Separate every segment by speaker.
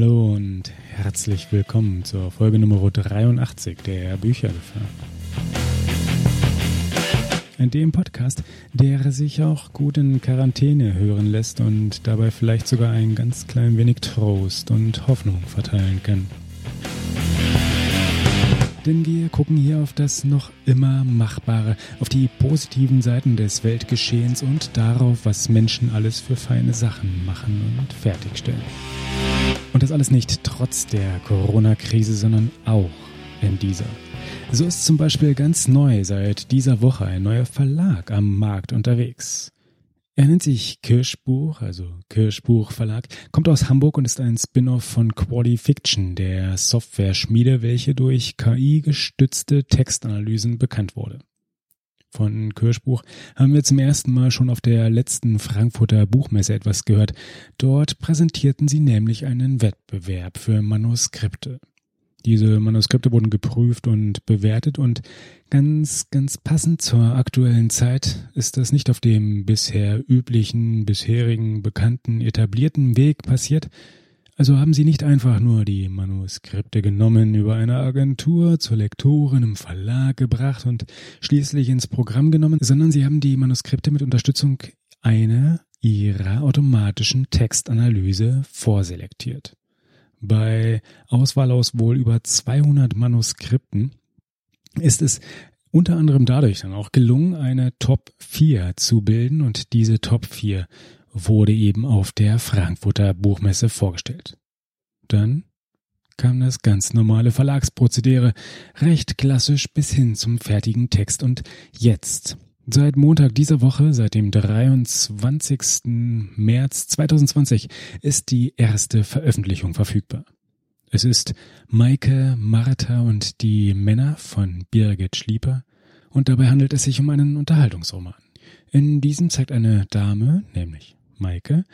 Speaker 1: Hallo und herzlich willkommen zur Folge Nummer 83 der Büchergefahr. In dem Podcast, der sich auch gut in Quarantäne hören lässt und dabei vielleicht sogar ein ganz klein wenig Trost und Hoffnung verteilen kann. Denn wir gucken hier auf das noch immer Machbare, auf die positiven Seiten des Weltgeschehens und darauf, was Menschen alles für feine Sachen machen und fertigstellen. Und das alles nicht trotz der Corona-Krise, sondern auch in dieser. So ist zum Beispiel ganz neu seit dieser Woche ein neuer Verlag am Markt unterwegs. Er nennt sich Kirschbuch, also Kirschbuch Verlag, kommt aus Hamburg und ist ein Spin-off von Qualifiction, der Software-Schmiede, welche durch KI-gestützte Textanalysen bekannt wurde. Von Kirschbuch haben wir zum ersten Mal schon auf der letzten Frankfurter Buchmesse etwas gehört. Dort präsentierten sie nämlich einen Wettbewerb für Manuskripte. Diese Manuskripte wurden geprüft und bewertet und ganz, ganz passend zur aktuellen Zeit ist das nicht auf dem bisher üblichen, bisherigen, bekannten, etablierten Weg passiert. Also haben sie nicht einfach nur die Manuskripte genommen, über eine Agentur zur Lektorin im Verlag gebracht und schließlich ins Programm genommen, sondern sie haben die Manuskripte mit Unterstützung einer ihrer automatischen Textanalyse vorselektiert. Bei Auswahl aus wohl über 200 Manuskripten ist es unter anderem dadurch dann auch gelungen, eine Top 4 zu bilden und diese Top 4 wurde eben auf der Frankfurter Buchmesse vorgestellt. Dann kam das ganz normale Verlagsprozedere, recht klassisch bis hin zum fertigen Text und jetzt Seit Montag dieser Woche, seit dem 23. März 2020, ist die erste Veröffentlichung verfügbar. Es ist Maike, Martha und die Männer von Birgit Schlieper und dabei handelt es sich um einen Unterhaltungsroman. In diesem zeigt eine Dame, nämlich Maike,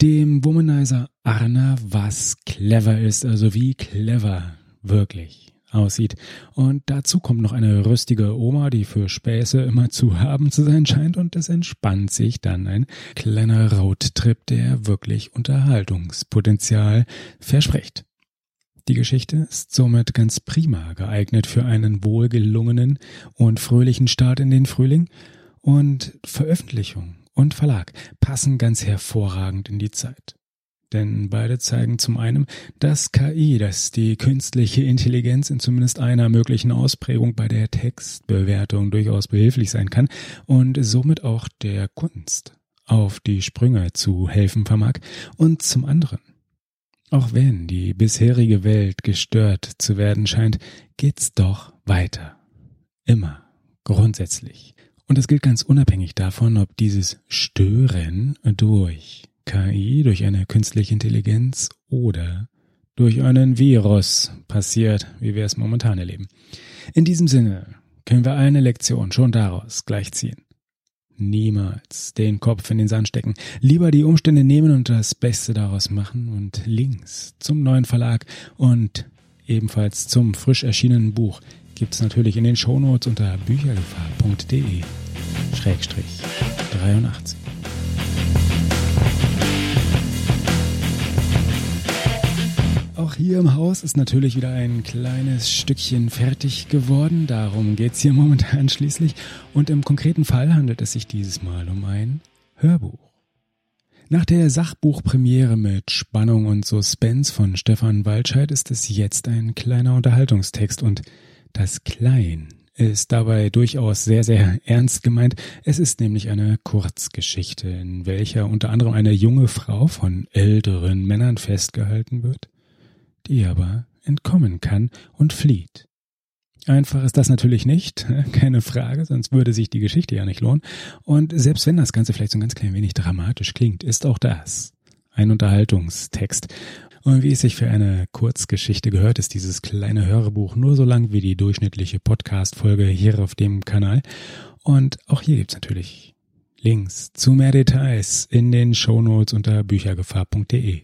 Speaker 1: dem Womanizer Arna, was clever ist, also wie clever wirklich aussieht. Und dazu kommt noch eine rüstige Oma, die für Späße immer zu haben zu sein scheint und es entspannt sich dann ein kleiner Roadtrip, der wirklich Unterhaltungspotenzial verspricht. Die Geschichte ist somit ganz prima geeignet für einen wohlgelungenen und fröhlichen Start in den Frühling und Veröffentlichung und Verlag passen ganz hervorragend in die Zeit. Denn beide zeigen zum einen, dass KI, dass die künstliche Intelligenz in zumindest einer möglichen Ausprägung bei der Textbewertung durchaus behilflich sein kann und somit auch der Kunst auf die Sprünge zu helfen vermag. Und zum anderen, auch wenn die bisherige Welt gestört zu werden scheint, geht's doch weiter. Immer. Grundsätzlich. Und es gilt ganz unabhängig davon, ob dieses Stören durch KI, durch eine künstliche Intelligenz oder durch einen Virus passiert, wie wir es momentan erleben. In diesem Sinne können wir eine Lektion schon daraus gleich ziehen. Niemals den Kopf in den Sand stecken. Lieber die Umstände nehmen und das Beste daraus machen und Links zum neuen Verlag und ebenfalls zum frisch erschienenen Buch gibt es natürlich in den Shownotes unter büchergefahr.de Schrägstrich 83. hier im Haus ist natürlich wieder ein kleines Stückchen fertig geworden. Darum geht's hier momentan schließlich. Und im konkreten Fall handelt es sich dieses Mal um ein Hörbuch. Nach der Sachbuchpremiere mit Spannung und Suspense von Stefan Waldscheid ist es jetzt ein kleiner Unterhaltungstext und das Klein ist dabei durchaus sehr, sehr ernst gemeint. Es ist nämlich eine Kurzgeschichte, in welcher unter anderem eine junge Frau von älteren Männern festgehalten wird die aber entkommen kann und flieht. Einfach ist das natürlich nicht, keine Frage, sonst würde sich die Geschichte ja nicht lohnen. Und selbst wenn das Ganze vielleicht so ein ganz klein wenig dramatisch klingt, ist auch das ein Unterhaltungstext. Und wie es sich für eine Kurzgeschichte gehört, ist dieses kleine Hörbuch nur so lang wie die durchschnittliche Podcast-Folge hier auf dem Kanal. Und auch hier gibt's natürlich Links zu mehr Details in den Shownotes unter büchergefahr.de.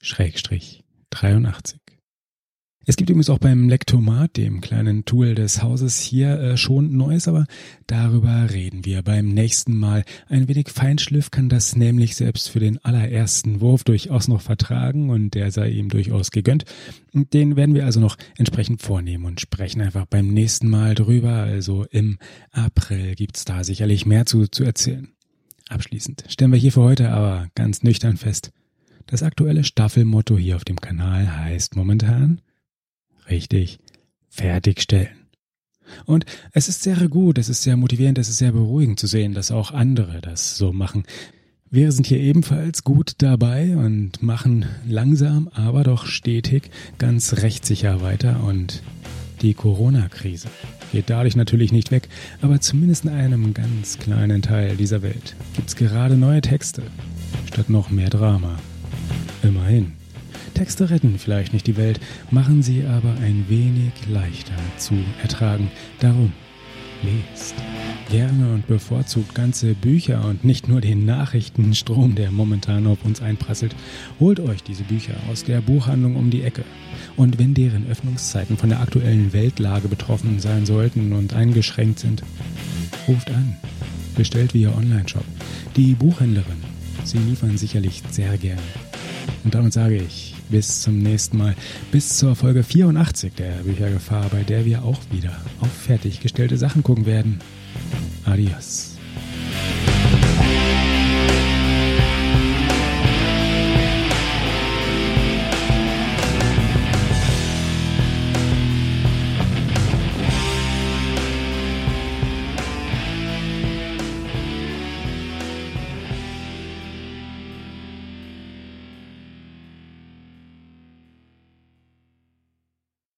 Speaker 1: Schrägstrich 83. Es gibt übrigens auch beim Lektomat, dem kleinen Tool des Hauses hier, äh, schon Neues, aber darüber reden wir beim nächsten Mal. Ein wenig Feinschliff kann das nämlich selbst für den allerersten Wurf durchaus noch vertragen und der sei ihm durchaus gegönnt. Den werden wir also noch entsprechend vornehmen und sprechen einfach beim nächsten Mal drüber. Also im April gibt's da sicherlich mehr zu, zu erzählen. Abschließend stellen wir hier für heute aber ganz nüchtern fest. Das aktuelle Staffelmotto hier auf dem Kanal heißt momentan Richtig. Fertigstellen. Und es ist sehr gut, es ist sehr motivierend, es ist sehr beruhigend zu sehen, dass auch andere das so machen. Wir sind hier ebenfalls gut dabei und machen langsam, aber doch stetig ganz rechtssicher weiter und die Corona-Krise geht dadurch natürlich nicht weg, aber zumindest in einem ganz kleinen Teil dieser Welt gibt's gerade neue Texte statt noch mehr Drama. Immerhin. Texte retten vielleicht nicht die Welt, machen sie aber ein wenig leichter zu ertragen. Darum lest gerne und bevorzugt ganze Bücher und nicht nur den Nachrichtenstrom, der momentan auf uns einprasselt. Holt euch diese Bücher aus der Buchhandlung um die Ecke. Und wenn deren Öffnungszeiten von der aktuellen Weltlage betroffen sein sollten und eingeschränkt sind, ruft an. Bestellt via Online-Shop. Die Buchhändlerin, sie liefern sicherlich sehr gern. Und damit sage ich bis zum nächsten Mal. Bis zur Folge 84 der Büchergefahr, bei der wir auch wieder auf fertiggestellte Sachen gucken werden. Adios.